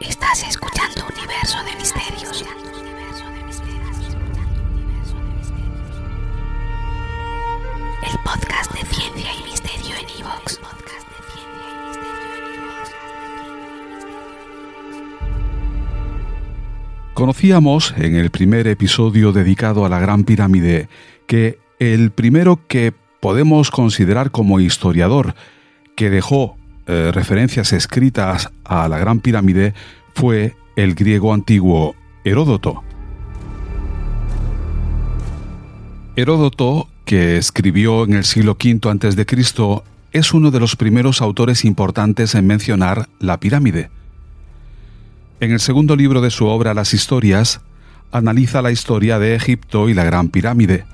Estás escuchando Universo de Misterios. El podcast de ciencia y misterio en Evox. Conocíamos en el primer episodio dedicado a la Gran Pirámide que el primero que podemos considerar como historiador que dejó eh, referencias escritas a la Gran Pirámide fue el griego antiguo Heródoto. Heródoto, que escribió en el siglo V a.C., es uno de los primeros autores importantes en mencionar la pirámide. En el segundo libro de su obra Las Historias, analiza la historia de Egipto y la Gran Pirámide.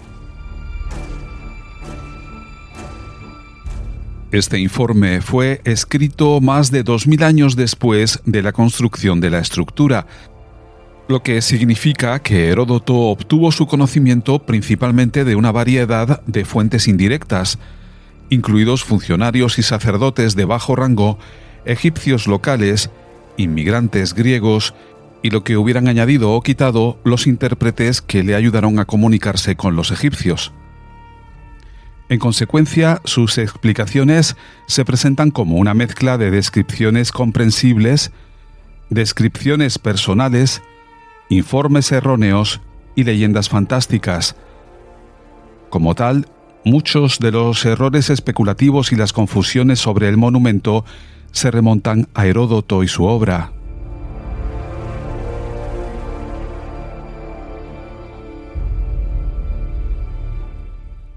Este informe fue escrito más de 2.000 años después de la construcción de la estructura, lo que significa que Heródoto obtuvo su conocimiento principalmente de una variedad de fuentes indirectas, incluidos funcionarios y sacerdotes de bajo rango, egipcios locales, inmigrantes griegos y lo que hubieran añadido o quitado los intérpretes que le ayudaron a comunicarse con los egipcios. En consecuencia, sus explicaciones se presentan como una mezcla de descripciones comprensibles, descripciones personales, informes erróneos y leyendas fantásticas. Como tal, muchos de los errores especulativos y las confusiones sobre el monumento se remontan a Heródoto y su obra.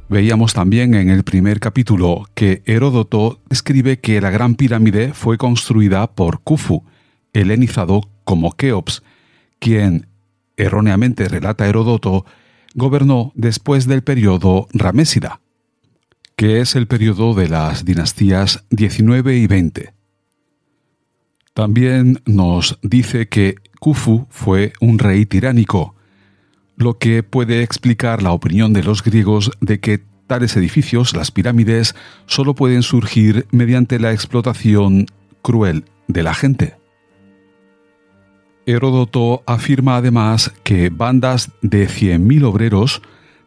Veíamos también en el primer capítulo que Heródoto escribe que la Gran Pirámide fue construida por Khufu, helenizado como Keops, quien, erróneamente relata Heródoto, gobernó después del periodo Ramésida, que es el periodo de las dinastías 19 y 20. También nos dice que Khufu fue un rey tiránico, lo que puede explicar la opinión de los griegos de que tales edificios, las pirámides, solo pueden surgir mediante la explotación cruel de la gente. Heródoto afirma además que bandas de 100.000 obreros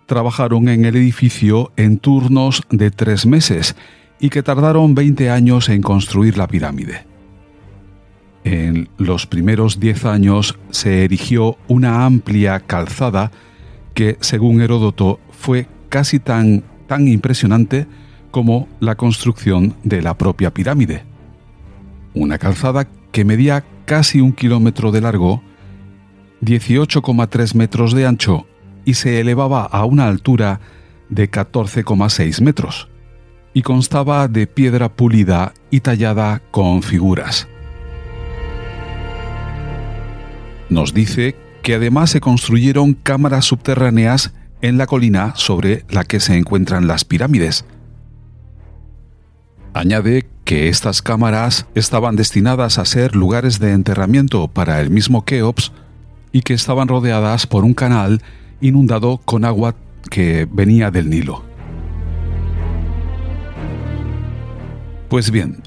trabajaron en el edificio en turnos de tres meses y que tardaron 20 años en construir la pirámide. En los primeros diez años se erigió una amplia calzada que, según Heródoto, fue casi tan, tan impresionante como la construcción de la propia pirámide. Una calzada que medía casi un kilómetro de largo, 18,3 metros de ancho y se elevaba a una altura de 14,6 metros, y constaba de piedra pulida y tallada con figuras. Nos dice que además se construyeron cámaras subterráneas en la colina sobre la que se encuentran las pirámides. Añade que estas cámaras estaban destinadas a ser lugares de enterramiento para el mismo Keops y que estaban rodeadas por un canal inundado con agua que venía del Nilo. Pues bien,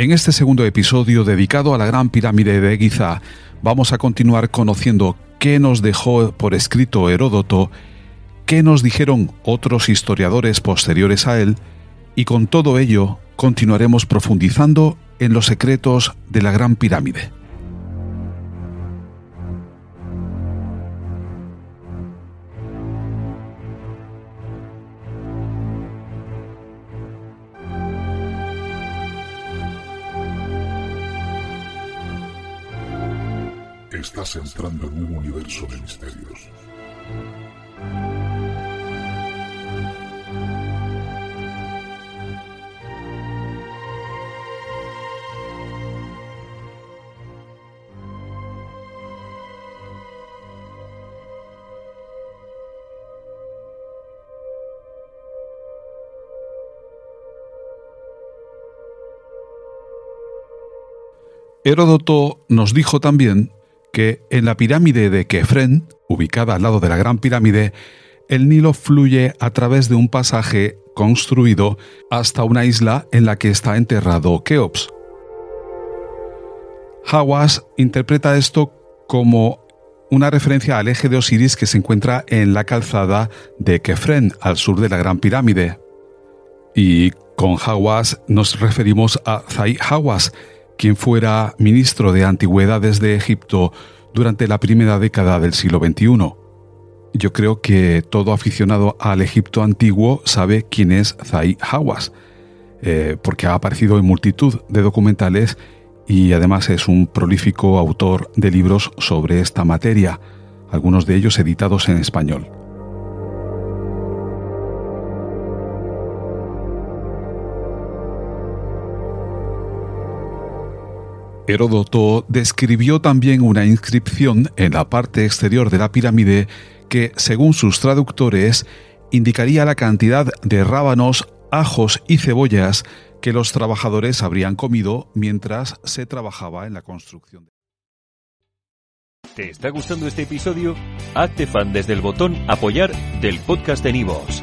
en este segundo episodio dedicado a la Gran Pirámide de Giza, vamos a continuar conociendo qué nos dejó por escrito Heródoto, qué nos dijeron otros historiadores posteriores a él, y con todo ello continuaremos profundizando en los secretos de la Gran Pirámide. Estás entrando en un universo de misterios. Heródoto nos dijo también que en la pirámide de Kefren, ubicada al lado de la Gran Pirámide, el Nilo fluye a través de un pasaje construido hasta una isla en la que está enterrado Keops. Hawass interpreta esto como una referencia al eje de Osiris que se encuentra en la calzada de Kefren, al sur de la Gran Pirámide. Y con Hawass nos referimos a Zai Hawass, quien fuera ministro de Antigüedades de Egipto durante la primera década del siglo XXI. Yo creo que todo aficionado al Egipto antiguo sabe quién es Zai Hawass, eh, porque ha aparecido en multitud de documentales y además es un prolífico autor de libros sobre esta materia, algunos de ellos editados en español. Heródoto describió también una inscripción en la parte exterior de la pirámide que, según sus traductores, indicaría la cantidad de rábanos, ajos y cebollas que los trabajadores habrían comido mientras se trabajaba en la construcción. ¿Te está gustando este episodio? Hazte fan desde el botón Apoyar del podcast de Nivos.